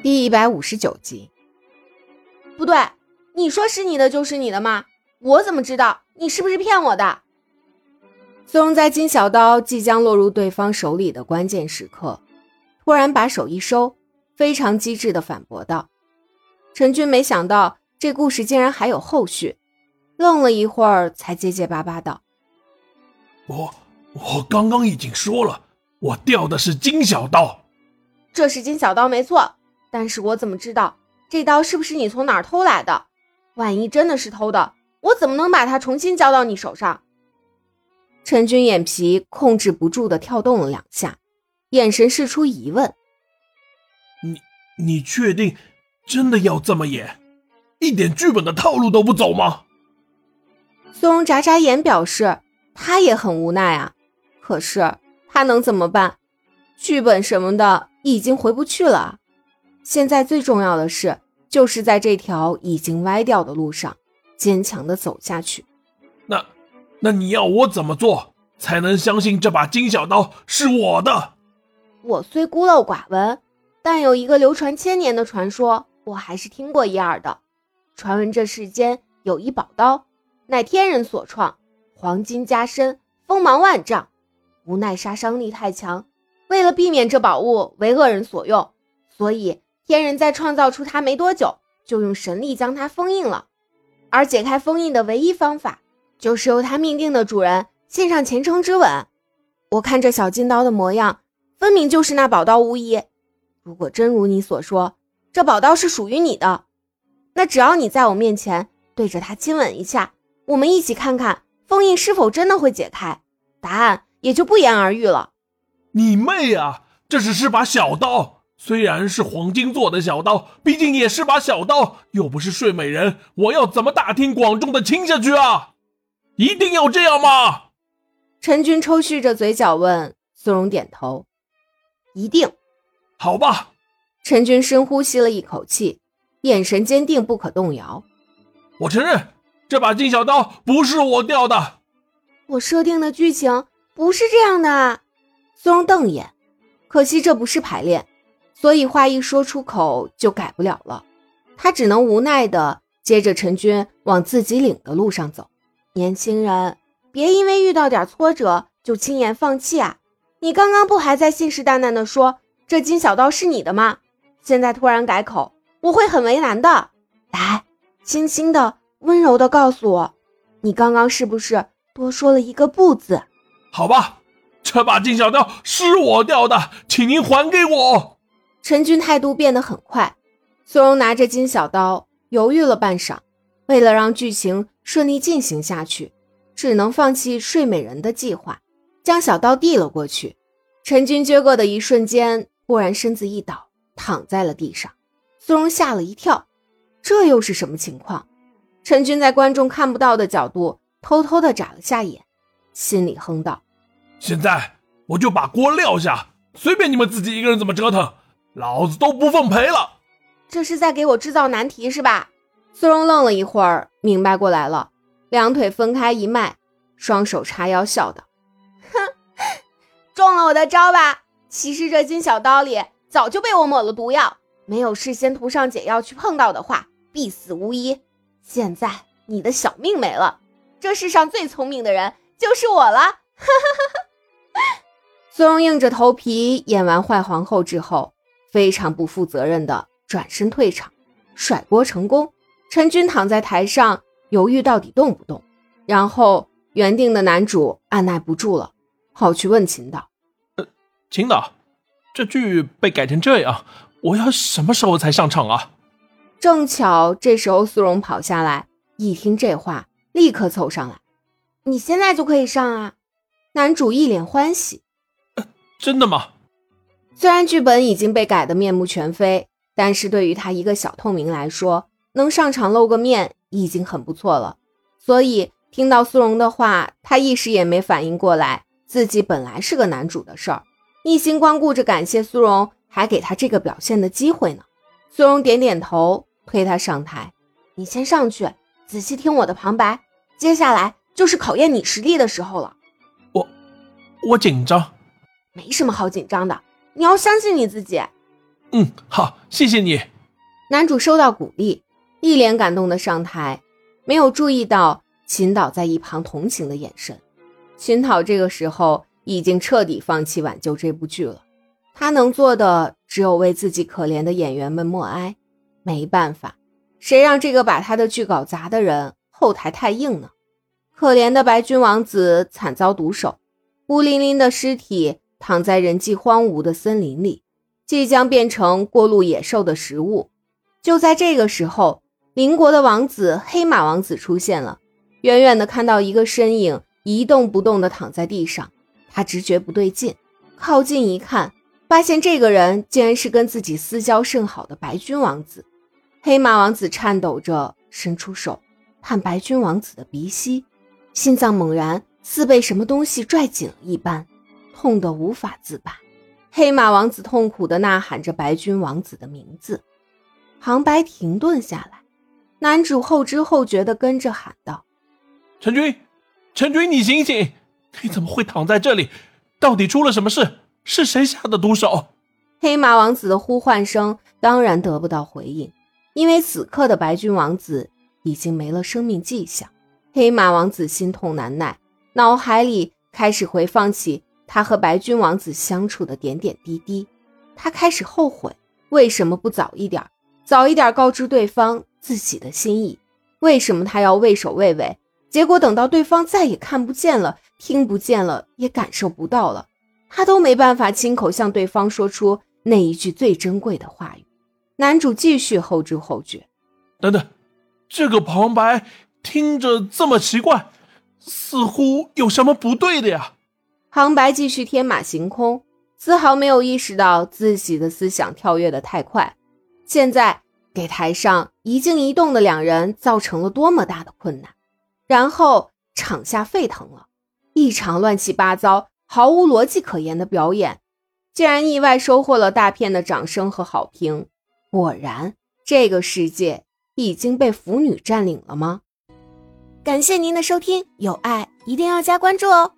第一百五十九集，不对，你说是你的就是你的吗？我怎么知道你是不是骗我的？苏荣在金小刀即将落入对方手里的关键时刻，突然把手一收，非常机智的反驳道：“陈军，没想到这故事竟然还有后续，愣了一会儿，才结结巴巴道：‘我我刚刚已经说了，我掉的是金小刀，这是金小刀没错。’”但是我怎么知道这刀是不是你从哪儿偷来的？万一真的是偷的，我怎么能把它重新交到你手上？陈军眼皮控制不住的跳动了两下，眼神示出疑问：“你你确定真的要这么演，一点剧本的套路都不走吗？”苏荣眨眨眼，表示他也很无奈啊。可是他能怎么办？剧本什么的已经回不去了。现在最重要的是，就是在这条已经歪掉的路上，坚强的走下去。那，那你要我怎么做才能相信这把金小刀是我的？我虽孤陋寡闻，但有一个流传千年的传说，我还是听过一二的。传闻这世间有一宝刀，乃天人所创，黄金加身，锋芒万丈。无奈杀伤力太强，为了避免这宝物为恶人所用，所以。天人在创造出它没多久，就用神力将它封印了。而解开封印的唯一方法，就是由他命定的主人献上虔诚之吻。我看这小金刀的模样，分明就是那宝刀无疑。如果真如你所说，这宝刀是属于你的，那只要你在我面前对着它亲吻一下，我们一起看看封印是否真的会解开，答案也就不言而喻了。你妹啊！这只是把小刀。虽然是黄金做的小刀，毕竟也是把小刀，又不是睡美人，我要怎么大庭广众的亲下去啊？一定要这样吗？陈军抽蓄着嘴角问苏荣，点头，一定。好吧。陈军深呼吸了一口气，眼神坚定，不可动摇。我承认，这把金小刀不是我掉的。我设定的剧情不是这样的。苏荣瞪眼，可惜这不是排练。所以话一说出口就改不了了，他只能无奈的接着陈军往自己领的路上走。年轻人，别因为遇到点挫折就轻言放弃啊！你刚刚不还在信誓旦旦的说这金小刀是你的吗？现在突然改口，我会很为难的。来，轻轻的、温柔的告诉我，你刚刚是不是多说了一个不字？好吧，这把金小刀是我掉的，请您还给我。陈军态度变得很快，苏荣拿着金小刀犹豫了半晌，为了让剧情顺利进行下去，只能放弃睡美人的计划，将小刀递了过去。陈军接过的一瞬间，忽然身子一倒，躺在了地上。苏荣吓了一跳，这又是什么情况？陈军在观众看不到的角度偷偷的眨了下眼，心里哼道：“现在我就把锅撂下，随便你们自己一个人怎么折腾。”老子都不奉陪了，这是在给我制造难题是吧？苏荣愣了一会儿，明白过来了，两腿分开一迈，双手叉腰，笑道：“哼，中了我的招吧？其实这金小刀里早就被我抹了毒药，没有事先涂上解药去碰到的话，必死无疑。现在你的小命没了，这世上最聪明的人就是我了。”哈哈哈哈苏荣硬着头皮演完坏皇后之后。非常不负责任的转身退场，甩锅成功。陈军躺在台上犹豫到底动不动，然后原定的男主按耐不住了，跑去问秦导：“呃，秦导，这剧被改成这样，我要什么时候才上场啊？”正巧这时候苏荣跑下来，一听这话，立刻凑上来：“你现在就可以上啊！”男主一脸欢喜：“呃真的吗？”虽然剧本已经被改得面目全非，但是对于他一个小透明来说，能上场露个面已经很不错了。所以听到苏荣的话，他一时也没反应过来，自己本来是个男主的事儿，一心光顾着感谢苏荣，还给他这个表现的机会呢。苏荣点点头，推他上台：“你先上去，仔细听我的旁白，接下来就是考验你实力的时候了。”我，我紧张，没什么好紧张的。你要相信你自己，嗯，好，谢谢你。男主收到鼓励，一脸感动的上台，没有注意到秦导在一旁同情的眼神。秦导这个时候已经彻底放弃挽救这部剧了，他能做的只有为自己可怜的演员们默哀。没办法，谁让这个把他的剧搞砸的人后台太硬呢？可怜的白君王子惨遭毒手，孤零零的尸体躺在人迹荒芜的森林里，即将变成过路野兽的食物。就在这个时候，邻国的王子黑马王子出现了。远远的看到一个身影一动不动的躺在地上，他直觉不对劲，靠近一看，发现这个人竟然是跟自己私交甚好的白君王子。黑马王子颤抖着伸出手，探白君王子的鼻息，心脏猛然似被什么东西拽紧了一般，痛得无法自拔。黑马王子痛苦地呐喊着白君王子的名字。旁白停顿下来，男主后知后觉地跟着喊道：“陈军，陈军，你醒醒！你怎么会躺在这里？到底出了什么事？是谁下的毒手？”黑马王子的呼唤声当然得不到回应，因为此刻的白君王子已经没了生命迹象。黑马王子心痛难耐，脑海里开始回放起他和白君王子相处的点点滴滴。他开始后悔，为什么不早一点？早一点告知对方自己的心意，为什么他要畏首畏尾？结果等到对方再也看不见了、听不见了、也感受不到了，他都没办法亲口向对方说出那一句最珍贵的话语。男主继续后知后觉，等等，这个旁白听着这么奇怪，似乎有什么不对的呀。旁白继续天马行空，丝毫没有意识到自己的思想跳跃的太快。现在给台上一静一动的两人造成了多么大的困难，然后场下沸腾了，一场乱七八糟、毫无逻辑可言的表演，竟然意外收获了大片的掌声和好评。果然，这个世界已经被腐女占领了吗？感谢您的收听，有爱一定要加关注哦。